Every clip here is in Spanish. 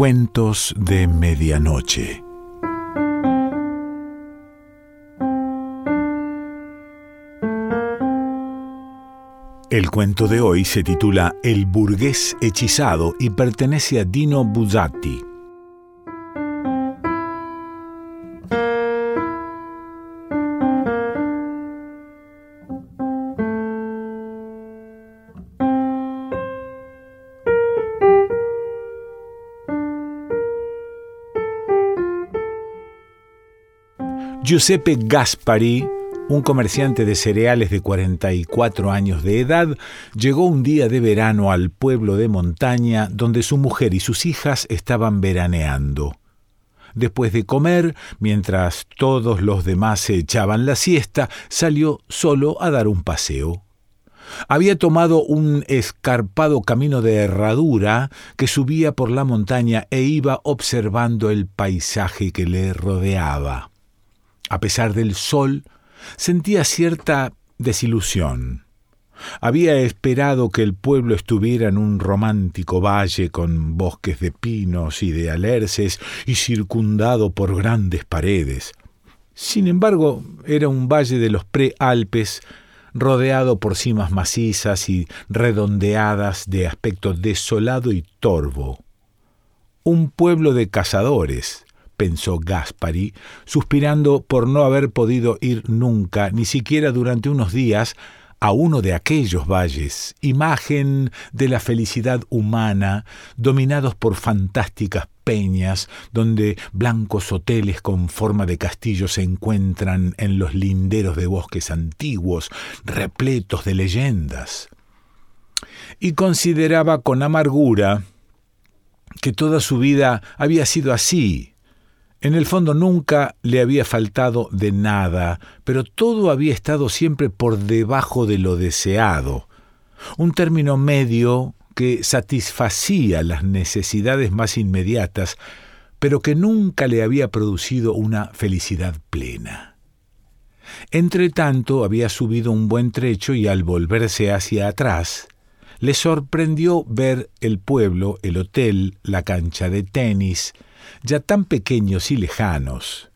Cuentos de Medianoche. El cuento de hoy se titula El burgués hechizado y pertenece a Dino Buzzati. Giuseppe Gaspari, un comerciante de cereales de 44 años de edad, llegó un día de verano al pueblo de montaña donde su mujer y sus hijas estaban veraneando. Después de comer, mientras todos los demás se echaban la siesta, salió solo a dar un paseo. Había tomado un escarpado camino de herradura que subía por la montaña e iba observando el paisaje que le rodeaba. A pesar del sol, sentía cierta desilusión. Había esperado que el pueblo estuviera en un romántico valle con bosques de pinos y de alerces y circundado por grandes paredes. Sin embargo, era un valle de los prealpes, rodeado por cimas macizas y redondeadas de aspecto desolado y torvo. Un pueblo de cazadores, pensó Gaspari, suspirando por no haber podido ir nunca, ni siquiera durante unos días, a uno de aquellos valles, imagen de la felicidad humana, dominados por fantásticas peñas, donde blancos hoteles con forma de castillo se encuentran en los linderos de bosques antiguos, repletos de leyendas. Y consideraba con amargura que toda su vida había sido así, en el fondo nunca le había faltado de nada, pero todo había estado siempre por debajo de lo deseado. Un término medio que satisfacía las necesidades más inmediatas, pero que nunca le había producido una felicidad plena. Entre tanto había subido un buen trecho y al volverse hacia atrás, le sorprendió ver el pueblo, el hotel, la cancha de tenis, ya tan pequeños y lejanos.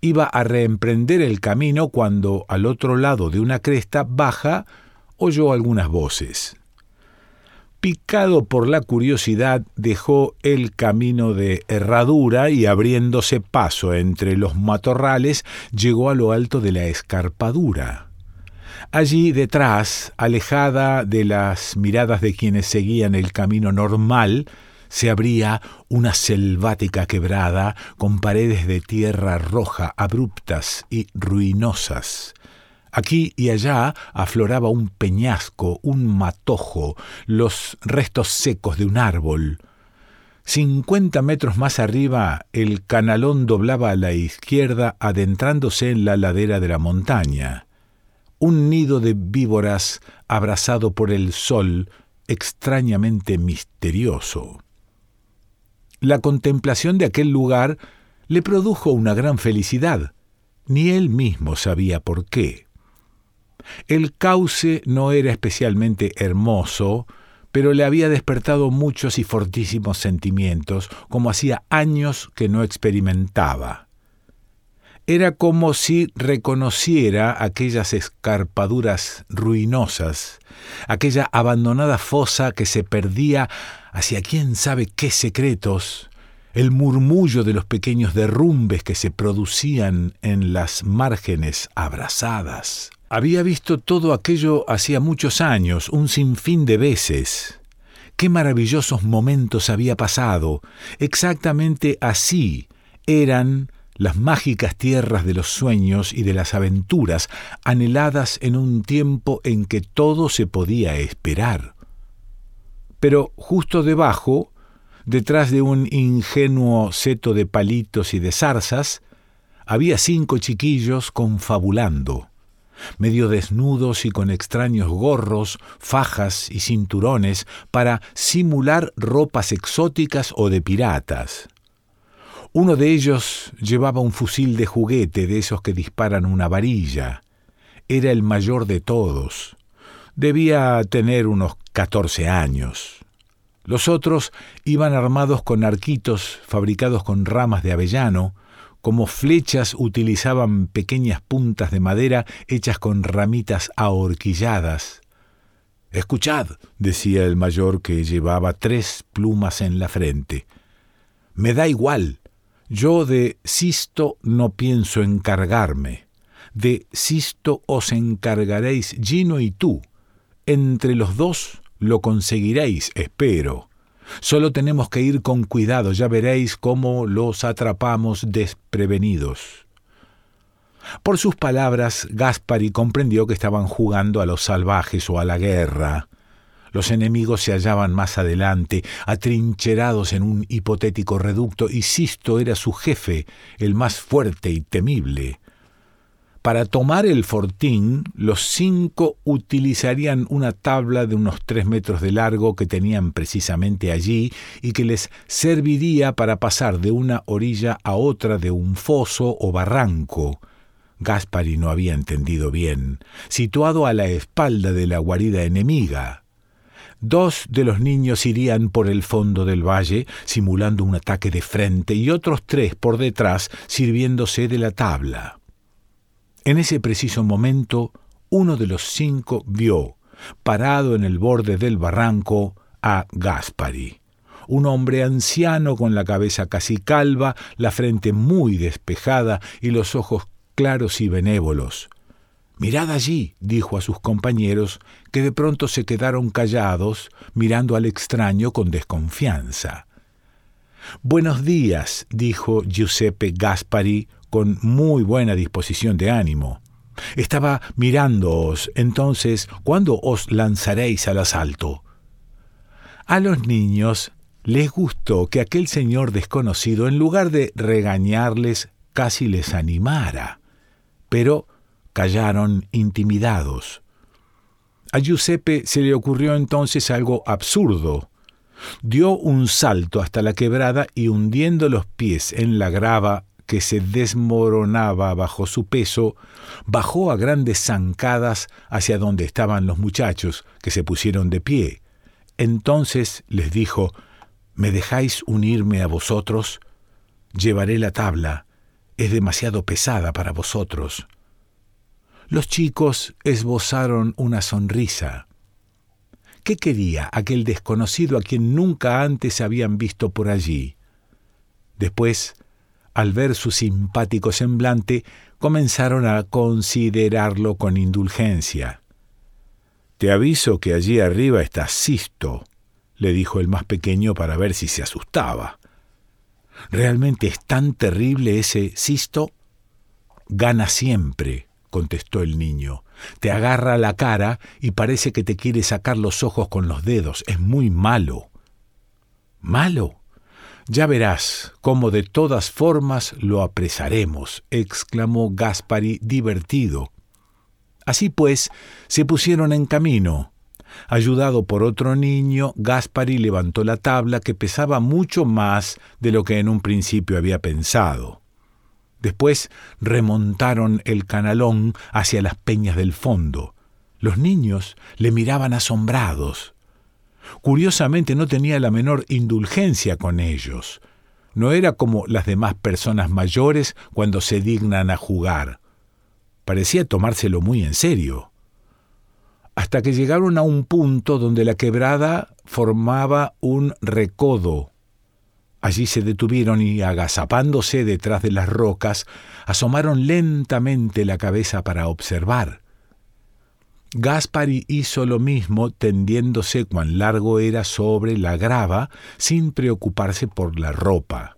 Iba a reemprender el camino cuando al otro lado de una cresta baja oyó algunas voces. Picado por la curiosidad, dejó el camino de herradura y abriéndose paso entre los matorrales, llegó a lo alto de la escarpadura. Allí detrás, alejada de las miradas de quienes seguían el camino normal, se abría una selvática quebrada con paredes de tierra roja abruptas y ruinosas. Aquí y allá afloraba un peñasco, un matojo, los restos secos de un árbol. Cincuenta metros más arriba el canalón doblaba a la izquierda adentrándose en la ladera de la montaña. Un nido de víboras abrazado por el sol, extrañamente misterioso. La contemplación de aquel lugar le produjo una gran felicidad. Ni él mismo sabía por qué. El cauce no era especialmente hermoso, pero le había despertado muchos y fortísimos sentimientos, como hacía años que no experimentaba. Era como si reconociera aquellas escarpaduras ruinosas, aquella abandonada fosa que se perdía hacia quién sabe qué secretos, el murmullo de los pequeños derrumbes que se producían en las márgenes abrasadas. Había visto todo aquello hacía muchos años, un sinfín de veces. Qué maravillosos momentos había pasado. Exactamente así eran las mágicas tierras de los sueños y de las aventuras, anheladas en un tiempo en que todo se podía esperar. Pero justo debajo, detrás de un ingenuo seto de palitos y de zarzas, había cinco chiquillos confabulando, medio desnudos y con extraños gorros, fajas y cinturones para simular ropas exóticas o de piratas. Uno de ellos llevaba un fusil de juguete de esos que disparan una varilla. Era el mayor de todos. Debía tener unos catorce años. Los otros iban armados con arquitos fabricados con ramas de avellano, como flechas utilizaban pequeñas puntas de madera hechas con ramitas ahorquilladas. Escuchad, decía el mayor que llevaba tres plumas en la frente. Me da igual. Yo de Sisto no pienso encargarme. De Sisto os encargaréis Gino y tú. Entre los dos lo conseguiréis, espero. Solo tenemos que ir con cuidado, ya veréis cómo los atrapamos desprevenidos. Por sus palabras, Gaspari comprendió que estaban jugando a los salvajes o a la guerra. Los enemigos se hallaban más adelante, atrincherados en un hipotético reducto, y Sisto era su jefe, el más fuerte y temible. Para tomar el fortín, los cinco utilizarían una tabla de unos tres metros de largo que tenían precisamente allí y que les serviría para pasar de una orilla a otra de un foso o barranco. Gaspari no había entendido bien, situado a la espalda de la guarida enemiga. Dos de los niños irían por el fondo del valle, simulando un ataque de frente, y otros tres por detrás, sirviéndose de la tabla. En ese preciso momento, uno de los cinco vio, parado en el borde del barranco, a Gaspari, un hombre anciano con la cabeza casi calva, la frente muy despejada y los ojos claros y benévolos. Mirad allí, dijo a sus compañeros, que de pronto se quedaron callados, mirando al extraño con desconfianza. Buenos días, dijo Giuseppe Gaspari, con muy buena disposición de ánimo. Estaba mirándoos, entonces, ¿cuándo os lanzaréis al asalto? A los niños les gustó que aquel señor desconocido, en lugar de regañarles, casi les animara. Pero callaron intimidados. A Giuseppe se le ocurrió entonces algo absurdo. Dio un salto hasta la quebrada y hundiendo los pies en la grava que se desmoronaba bajo su peso, bajó a grandes zancadas hacia donde estaban los muchachos, que se pusieron de pie. Entonces les dijo, ¿Me dejáis unirme a vosotros? Llevaré la tabla, es demasiado pesada para vosotros. Los chicos esbozaron una sonrisa. ¿Qué quería aquel desconocido a quien nunca antes habían visto por allí? Después al ver su simpático semblante, comenzaron a considerarlo con indulgencia. Te aviso que allí arriba está Sisto, le dijo el más pequeño para ver si se asustaba. ¿Realmente es tan terrible ese Sisto? Gana siempre, contestó el niño. Te agarra la cara y parece que te quiere sacar los ojos con los dedos. Es muy malo. ¿Malo? Ya verás cómo de todas formas lo apresaremos, exclamó Gaspari divertido. Así pues, se pusieron en camino. Ayudado por otro niño, Gaspari levantó la tabla que pesaba mucho más de lo que en un principio había pensado. Después remontaron el canalón hacia las peñas del fondo. Los niños le miraban asombrados. Curiosamente no tenía la menor indulgencia con ellos. No era como las demás personas mayores cuando se dignan a jugar. Parecía tomárselo muy en serio. Hasta que llegaron a un punto donde la quebrada formaba un recodo. Allí se detuvieron y, agazapándose detrás de las rocas, asomaron lentamente la cabeza para observar. Gaspari hizo lo mismo tendiéndose cuán largo era sobre la grava sin preocuparse por la ropa.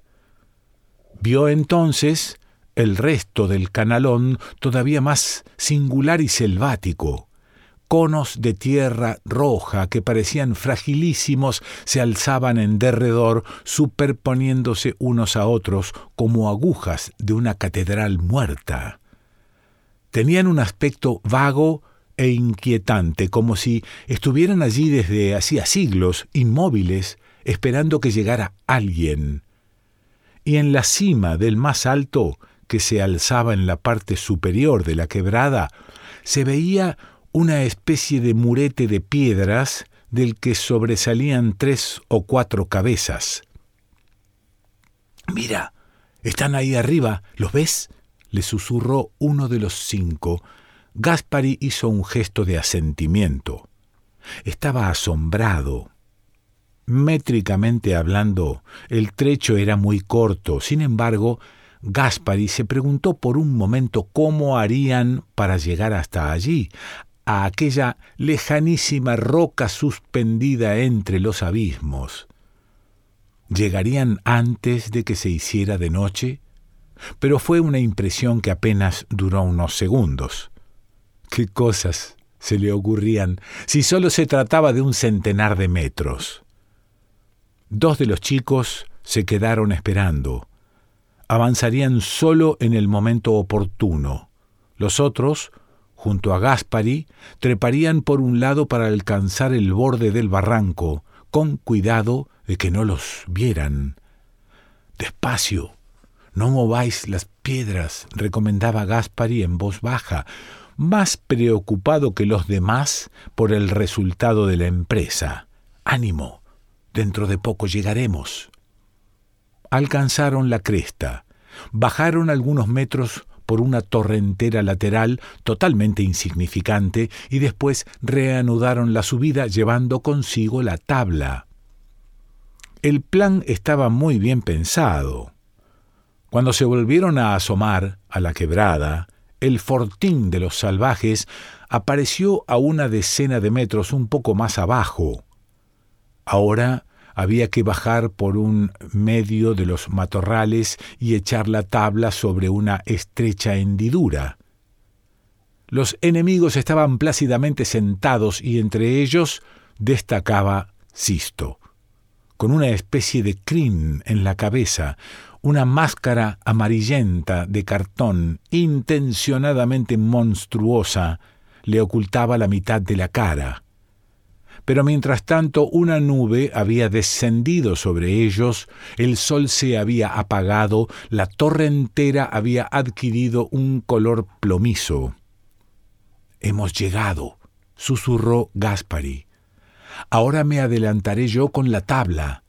Vio entonces el resto del canalón todavía más singular y selvático. Conos de tierra roja que parecían fragilísimos se alzaban en derredor, superponiéndose unos a otros como agujas de una catedral muerta. Tenían un aspecto vago e inquietante, como si estuvieran allí desde hacía siglos, inmóviles, esperando que llegara alguien. Y en la cima del más alto, que se alzaba en la parte superior de la quebrada, se veía una especie de murete de piedras del que sobresalían tres o cuatro cabezas. Mira, están ahí arriba, ¿los ves? le susurró uno de los cinco. Gaspari hizo un gesto de asentimiento. Estaba asombrado. Métricamente hablando, el trecho era muy corto. Sin embargo, Gaspari se preguntó por un momento cómo harían para llegar hasta allí, a aquella lejanísima roca suspendida entre los abismos. ¿Llegarían antes de que se hiciera de noche? Pero fue una impresión que apenas duró unos segundos. ¿Qué cosas se le ocurrían si solo se trataba de un centenar de metros? Dos de los chicos se quedaron esperando. Avanzarían solo en el momento oportuno. Los otros junto a Gaspari, treparían por un lado para alcanzar el borde del barranco, con cuidado de que no los vieran. Despacio, no mováis las piedras, recomendaba Gaspari en voz baja, más preocupado que los demás por el resultado de la empresa. Ánimo, dentro de poco llegaremos. Alcanzaron la cresta, bajaron algunos metros por una torrentera lateral totalmente insignificante y después reanudaron la subida llevando consigo la tabla. El plan estaba muy bien pensado. Cuando se volvieron a asomar a la quebrada, el fortín de los salvajes apareció a una decena de metros un poco más abajo. Ahora había que bajar por un medio de los matorrales y echar la tabla sobre una estrecha hendidura. Los enemigos estaban plácidamente sentados y entre ellos destacaba Sisto, con una especie de crin en la cabeza, una máscara amarillenta de cartón intencionadamente monstruosa le ocultaba la mitad de la cara pero mientras tanto una nube había descendido sobre ellos, el sol se había apagado, la torre entera había adquirido un color plomizo. Hemos llegado, susurró Gaspari. Ahora me adelantaré yo con la tabla.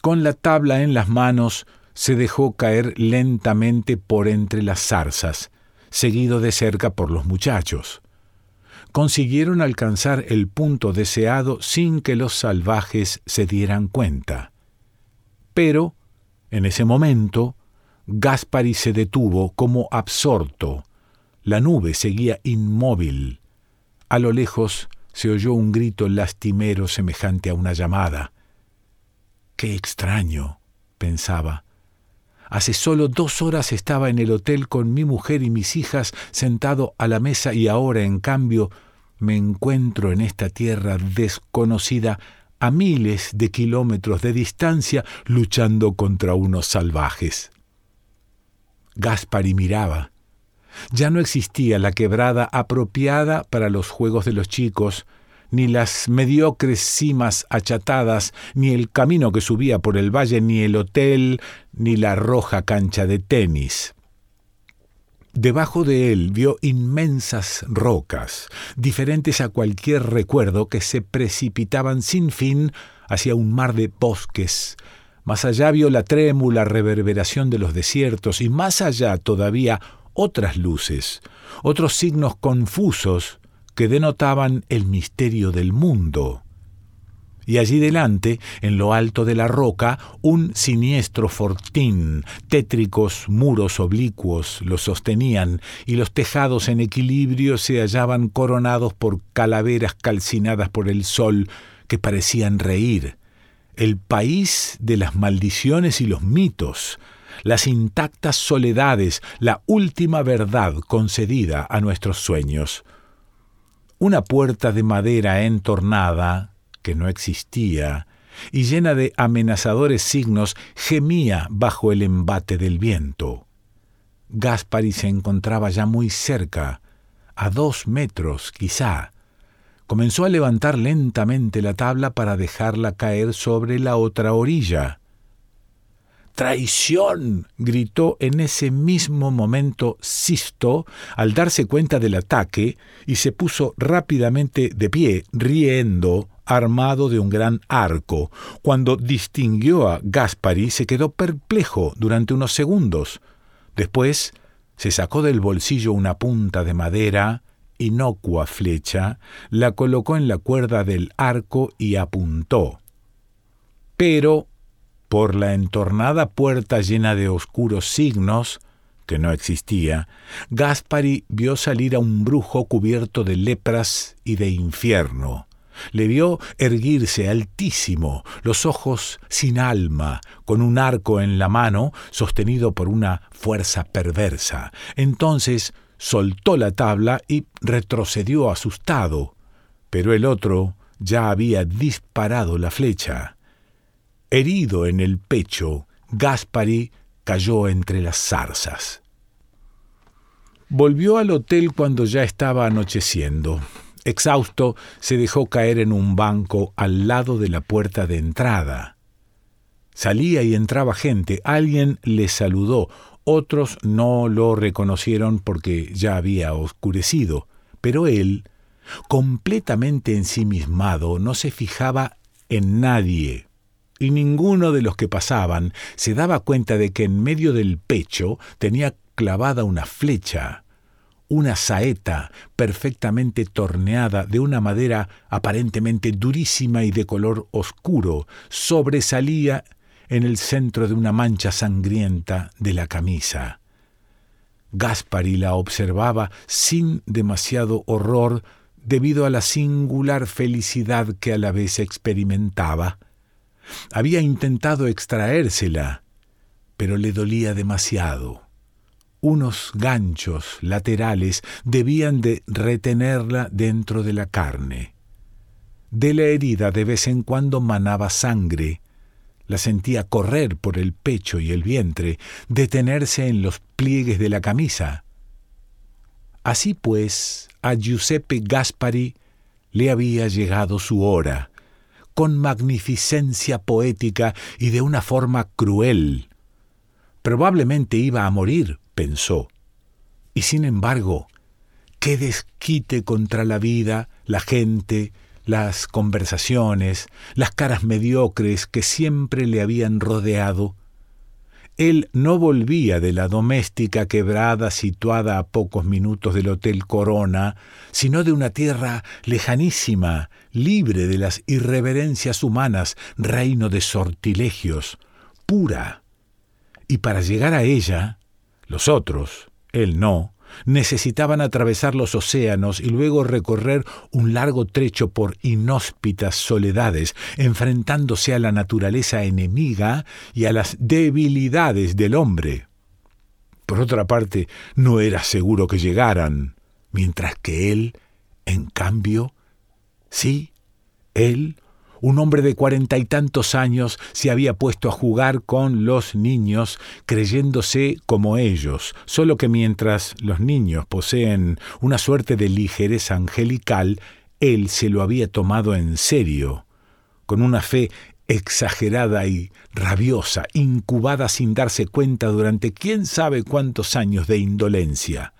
Con la tabla en las manos, se dejó caer lentamente por entre las zarzas, seguido de cerca por los muchachos consiguieron alcanzar el punto deseado sin que los salvajes se dieran cuenta. Pero, en ese momento, Gaspari se detuvo como absorto. La nube seguía inmóvil. A lo lejos se oyó un grito lastimero semejante a una llamada. Qué extraño, pensaba. Hace solo dos horas estaba en el hotel con mi mujer y mis hijas sentado a la mesa y ahora, en cambio, me encuentro en esta tierra desconocida a miles de kilómetros de distancia luchando contra unos salvajes. Gaspari miraba. Ya no existía la quebrada apropiada para los juegos de los chicos, ni las mediocres cimas achatadas, ni el camino que subía por el valle, ni el hotel, ni la roja cancha de tenis. Debajo de él vio inmensas rocas, diferentes a cualquier recuerdo, que se precipitaban sin fin hacia un mar de bosques. Más allá vio la trémula reverberación de los desiertos y más allá todavía otras luces, otros signos confusos que denotaban el misterio del mundo. Y allí delante, en lo alto de la roca, un siniestro fortín, tétricos muros oblicuos lo sostenían, y los tejados en equilibrio se hallaban coronados por calaveras calcinadas por el sol que parecían reír. El país de las maldiciones y los mitos, las intactas soledades, la última verdad concedida a nuestros sueños. Una puerta de madera entornada, que no existía, y llena de amenazadores signos, gemía bajo el embate del viento. Gaspari se encontraba ya muy cerca, a dos metros quizá. Comenzó a levantar lentamente la tabla para dejarla caer sobre la otra orilla. ¡Traición! gritó en ese mismo momento Sisto al darse cuenta del ataque y se puso rápidamente de pie, riendo, armado de un gran arco. Cuando distinguió a Gaspari se quedó perplejo durante unos segundos. Después se sacó del bolsillo una punta de madera, inocua flecha, la colocó en la cuerda del arco y apuntó. Pero por la entornada puerta llena de oscuros signos, que no existía, Gaspari vio salir a un brujo cubierto de lepras y de infierno. Le vio erguirse altísimo, los ojos sin alma, con un arco en la mano sostenido por una fuerza perversa. Entonces soltó la tabla y retrocedió asustado, pero el otro ya había disparado la flecha. Herido en el pecho, Gaspari cayó entre las zarzas. Volvió al hotel cuando ya estaba anocheciendo. Exhausto, se dejó caer en un banco al lado de la puerta de entrada. Salía y entraba gente, alguien le saludó, otros no lo reconocieron porque ya había oscurecido, pero él, completamente ensimismado, no se fijaba en nadie y ninguno de los que pasaban se daba cuenta de que en medio del pecho tenía clavada una flecha, una saeta perfectamente torneada de una madera aparentemente durísima y de color oscuro, sobresalía en el centro de una mancha sangrienta de la camisa. Gaspari la observaba sin demasiado horror debido a la singular felicidad que a la vez experimentaba. Había intentado extraérsela, pero le dolía demasiado. Unos ganchos laterales debían de retenerla dentro de la carne. De la herida de vez en cuando manaba sangre, la sentía correr por el pecho y el vientre, detenerse en los pliegues de la camisa. Así pues, a Giuseppe Gaspari le había llegado su hora con magnificencia poética y de una forma cruel. Probablemente iba a morir, pensó. Y sin embargo, qué desquite contra la vida, la gente, las conversaciones, las caras mediocres que siempre le habían rodeado, él no volvía de la doméstica quebrada situada a pocos minutos del Hotel Corona, sino de una tierra lejanísima, libre de las irreverencias humanas, reino de sortilegios, pura. Y para llegar a ella, los otros, él no, necesitaban atravesar los océanos y luego recorrer un largo trecho por inhóspitas soledades, enfrentándose a la naturaleza enemiga y a las debilidades del hombre. Por otra parte, no era seguro que llegaran, mientras que él, en cambio, sí, él un hombre de cuarenta y tantos años se había puesto a jugar con los niños creyéndose como ellos, solo que mientras los niños poseen una suerte de ligereza angelical, él se lo había tomado en serio, con una fe exagerada y rabiosa, incubada sin darse cuenta durante quién sabe cuántos años de indolencia.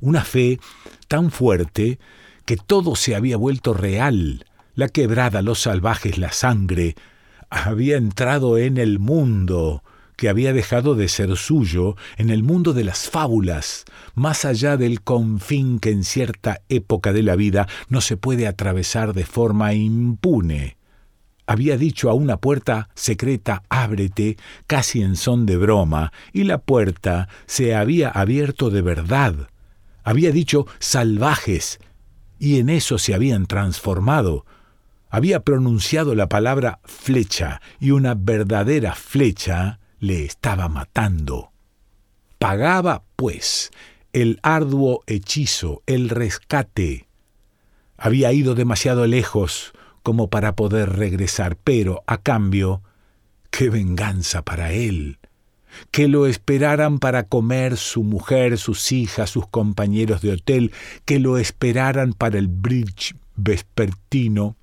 Una fe tan fuerte que todo se había vuelto real, la quebrada, los salvajes, la sangre, había entrado en el mundo que había dejado de ser suyo, en el mundo de las fábulas, más allá del confín que en cierta época de la vida no se puede atravesar de forma impune. Había dicho a una puerta secreta ábrete, casi en son de broma, y la puerta se había abierto de verdad. Había dicho salvajes, y en eso se habían transformado, había pronunciado la palabra flecha y una verdadera flecha le estaba matando. Pagaba, pues, el arduo hechizo, el rescate. Había ido demasiado lejos como para poder regresar, pero a cambio, qué venganza para él. Que lo esperaran para comer su mujer, sus hijas, sus compañeros de hotel, que lo esperaran para el bridge vespertino,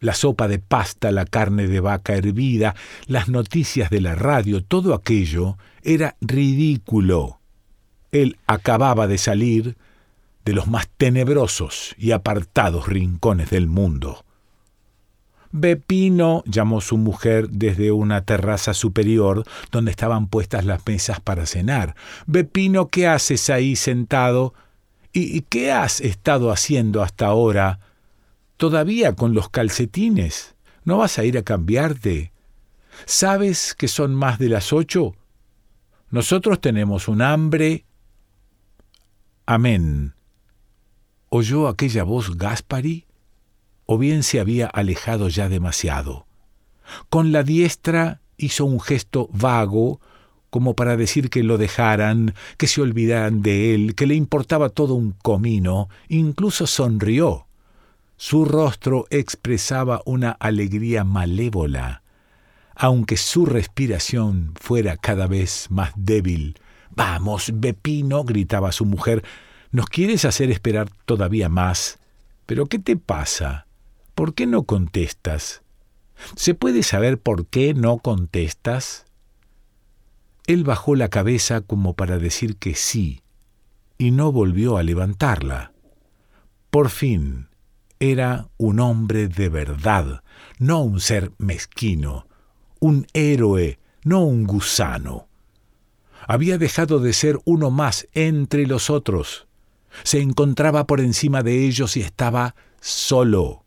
la sopa de pasta, la carne de vaca hervida, las noticias de la radio, todo aquello era ridículo. Él acababa de salir de los más tenebrosos y apartados rincones del mundo. Bepino, llamó su mujer desde una terraza superior donde estaban puestas las mesas para cenar. Bepino, ¿qué haces ahí sentado? ¿Y qué has estado haciendo hasta ahora? ¿Todavía con los calcetines? ¿No vas a ir a cambiarte? ¿Sabes que son más de las ocho? Nosotros tenemos un hambre. Amén. ¿Oyó aquella voz Gaspari? O bien se había alejado ya demasiado. Con la diestra hizo un gesto vago, como para decir que lo dejaran, que se olvidaran de él, que le importaba todo un comino, incluso sonrió. Su rostro expresaba una alegría malévola, aunque su respiración fuera cada vez más débil. Vamos, Bepino, gritaba su mujer, ¿nos quieres hacer esperar todavía más? ¿Pero qué te pasa? ¿Por qué no contestas? ¿Se puede saber por qué no contestas? Él bajó la cabeza como para decir que sí, y no volvió a levantarla. Por fin, era un hombre de verdad, no un ser mezquino, un héroe, no un gusano. Había dejado de ser uno más entre los otros. Se encontraba por encima de ellos y estaba solo.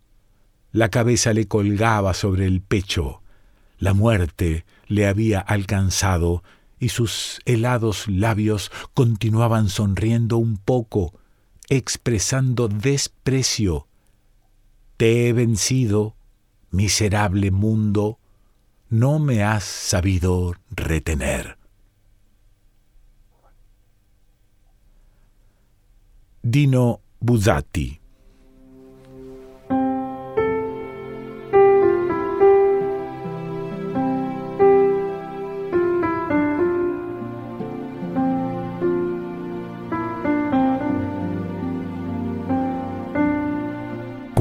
La cabeza le colgaba sobre el pecho. La muerte le había alcanzado y sus helados labios continuaban sonriendo un poco, expresando desprecio. Te he vencido, miserable mundo, no me has sabido retener. Dino Buzzati